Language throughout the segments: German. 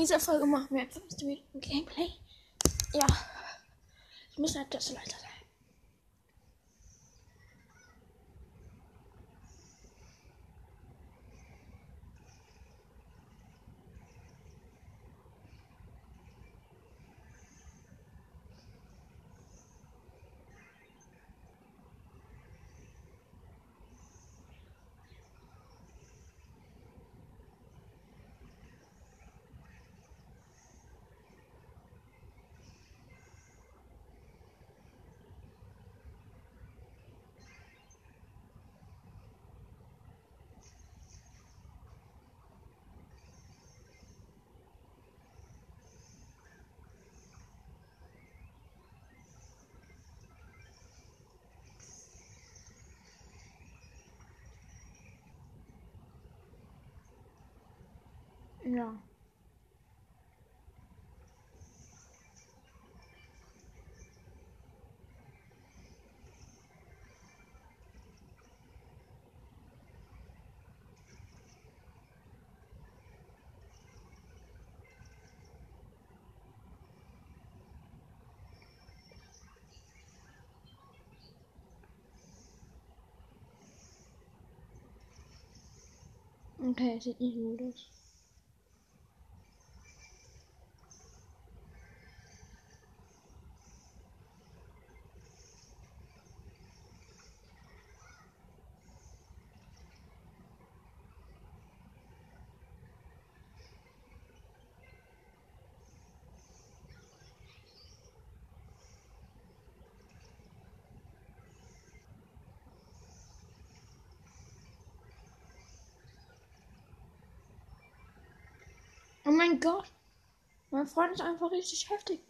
Dieser Folge machen wir einfach wieder ein Gameplay. Ja. Ich muss halt das leider sein. 是啊。OK，是一五六十。Mein Gott. Mein Freund ist einfach richtig heftig.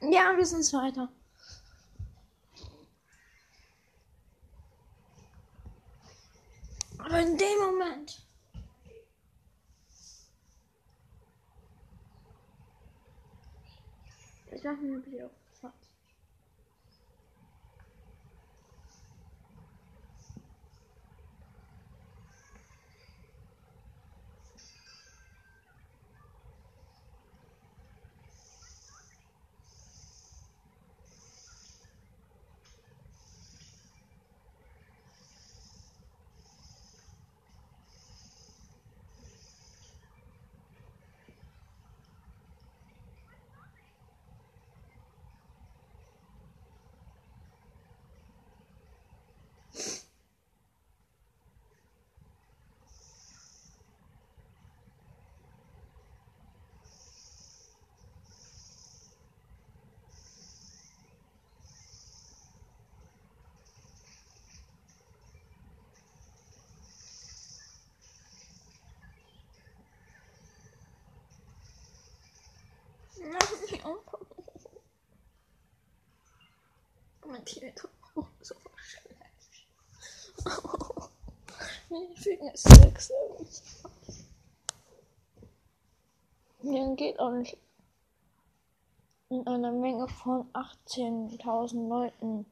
Ja, wir sind weiter. Aber in dem Moment. Ich mache mir Video. Mein Tier oh, so schlecht. Meine Finger ist sechs. Mir geht auch nicht in einer Menge von 18.000 Leuten.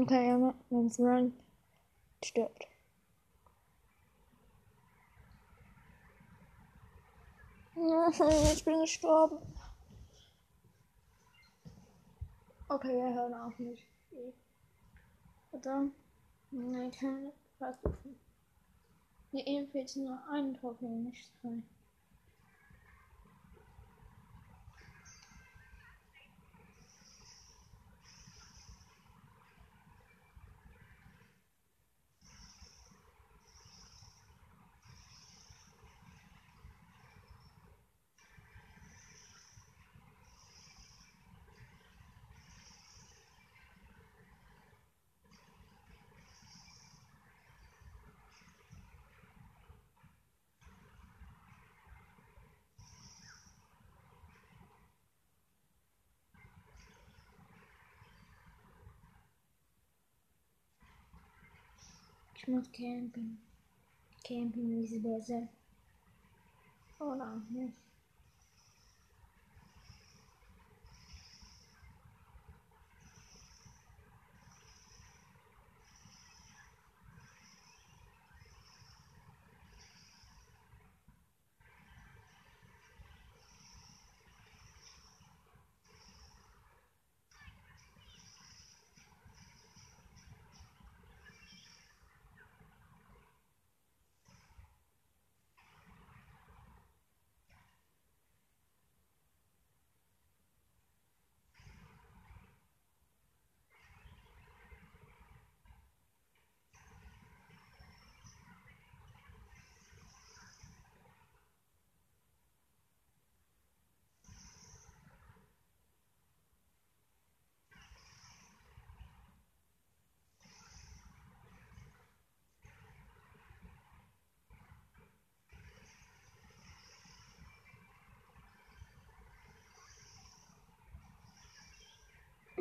Okay, ja, mein Freund stirbt. Ich bin gestorben. Okay, wir hören auf nicht. Oder? Nein, keine versuchen. Hier eben fehlt nur ein Trophäe, nicht zwei. Muss campen. Camping ist besser. Oder auch nicht.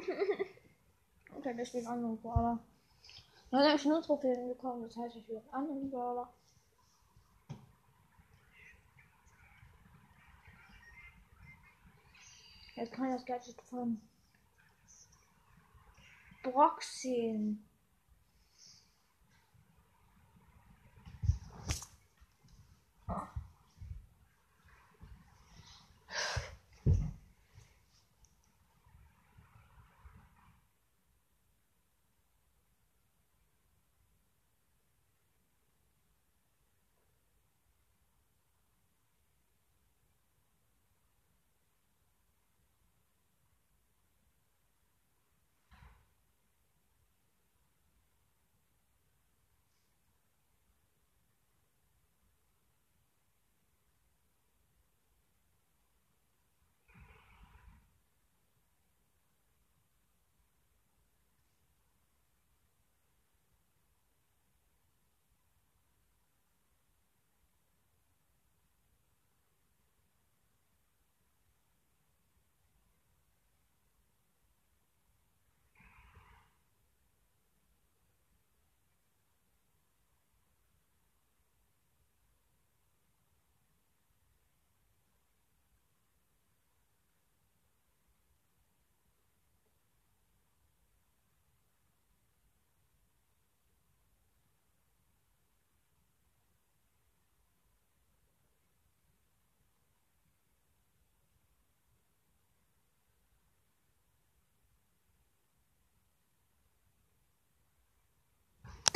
okay, da steht ein anderer Brawler. Dann habe ich nur Trophäen bekommen, das heißt, ich will anderen Brawler. Jetzt kann ich das Gadget von Brock sehen.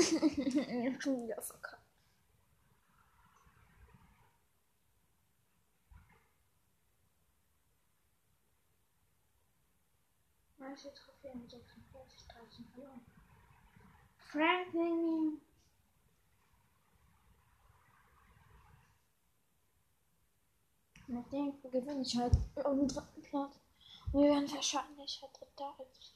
Schon wieder verkackt. Manche Trophäen 46, 13 verloren. Franklin. Mit dem gewinne ich halt dritten Platz. Wir werden wahrscheinlich halt dritter als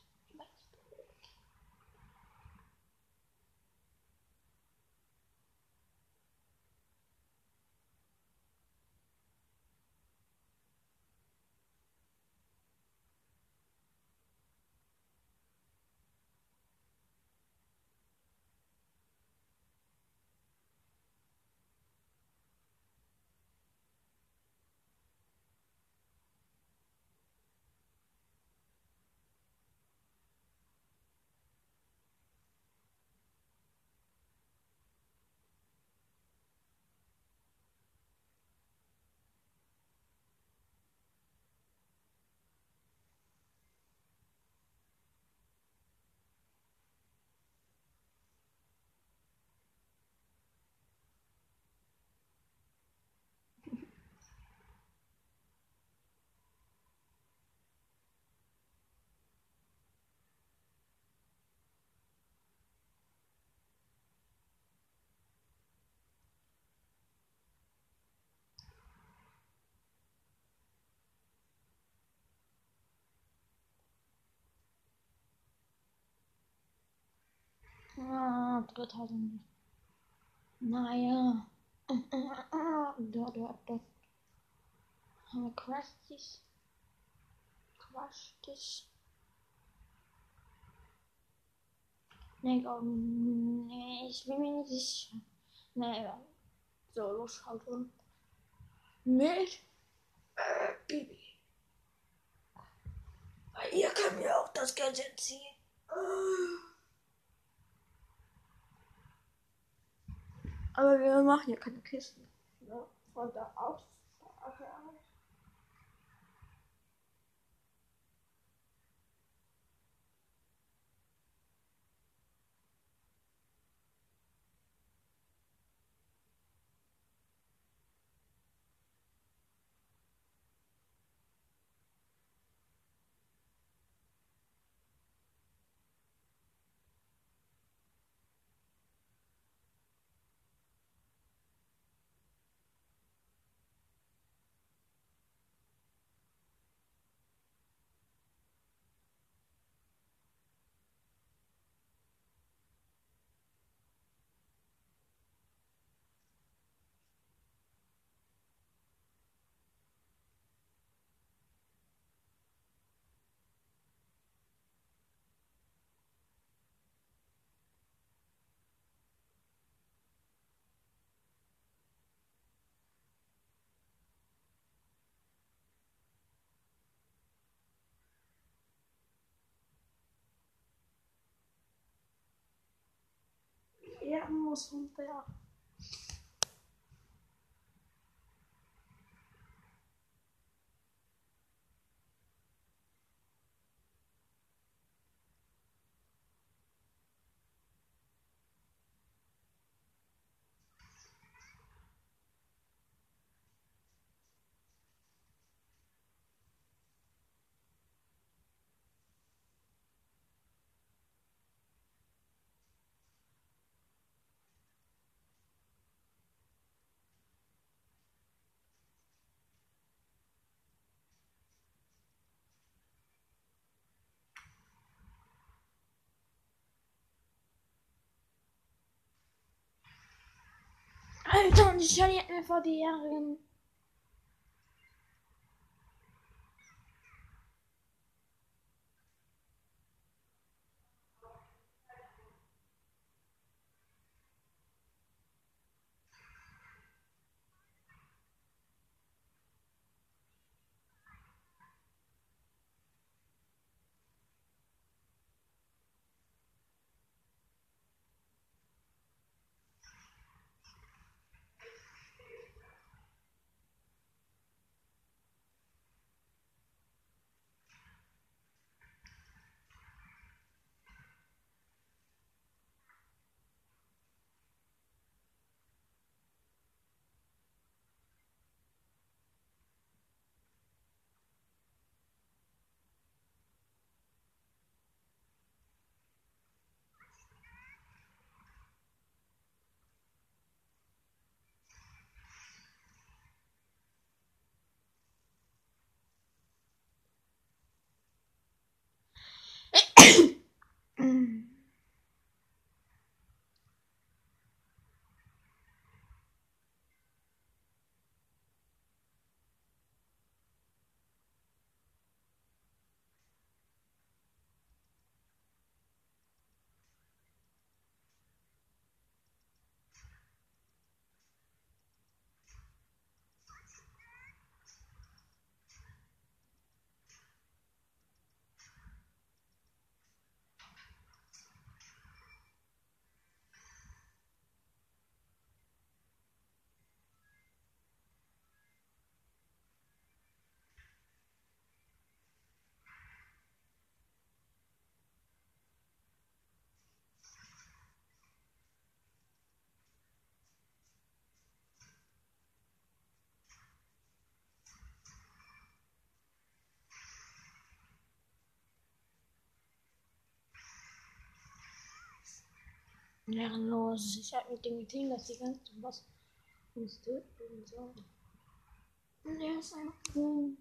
Ah, 3000. Naja. Dort, dort, dort. Haben wir Crusties? Crusties? Nee, glaub, nee. Ich bin mir nicht sicher. Nee, Solo schauen. Mit äh, Bibi. Weil ihr könnt mir auch das Geld entziehen. Aber wir machen ja keine Kisten. Ja, von da aus. Ja, muss runter. Alter, und ich verliert mir vor die Jahren. Ehrenlos. Ich hab mit dem Meeting, dass die ganze was musste und so. Und er ist einfach so.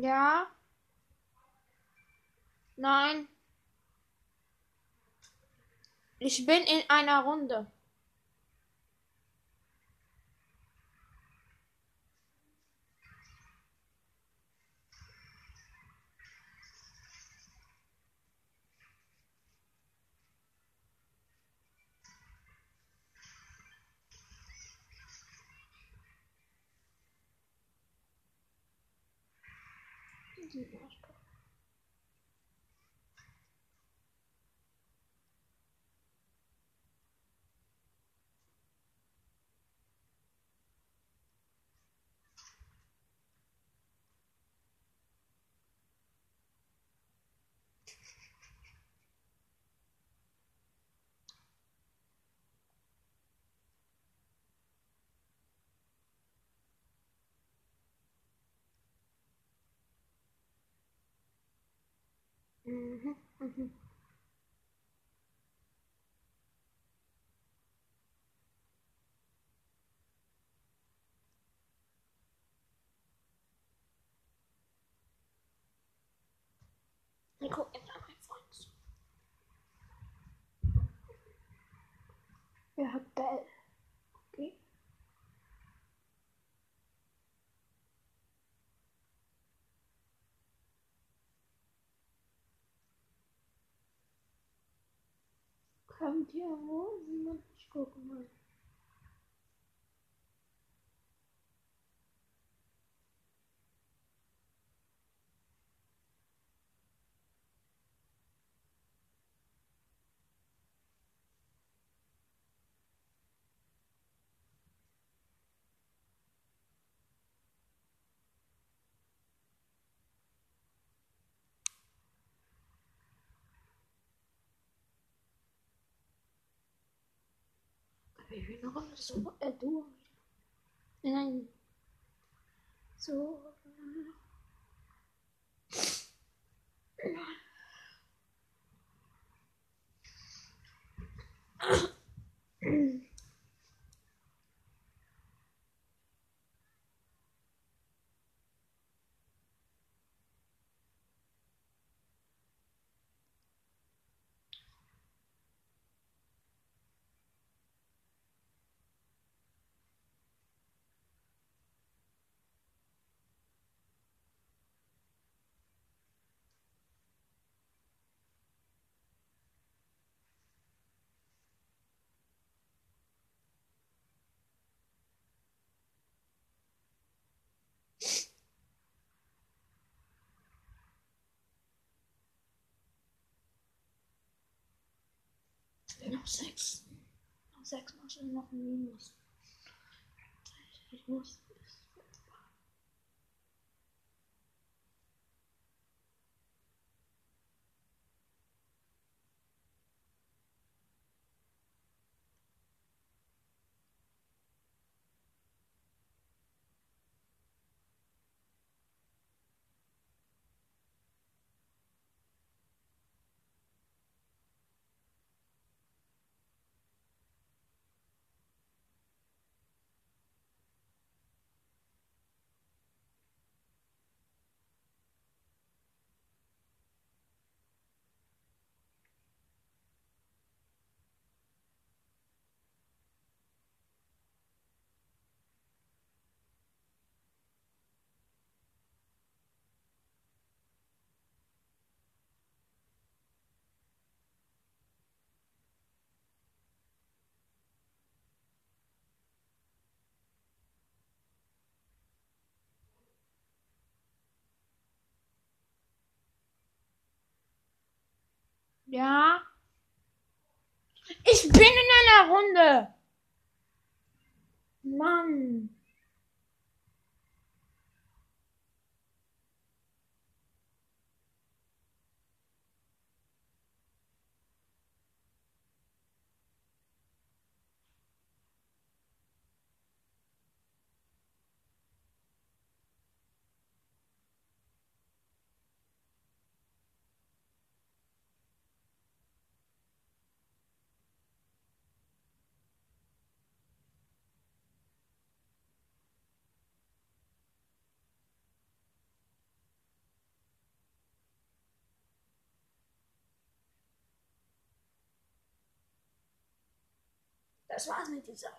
Ja. Nein. Ich bin in einer Runde. deep nostril. Ich guck jetzt mal mein Freund zu. Er hat Bell. 他们跳舞，我们跳什么？Ich will noch so äh, du. Nein. So. Noch sechs. Noch sechs ich noch ein Minus. Ich muss. Ja. Ich bin in einer Runde. Mann. Das war's mit dieser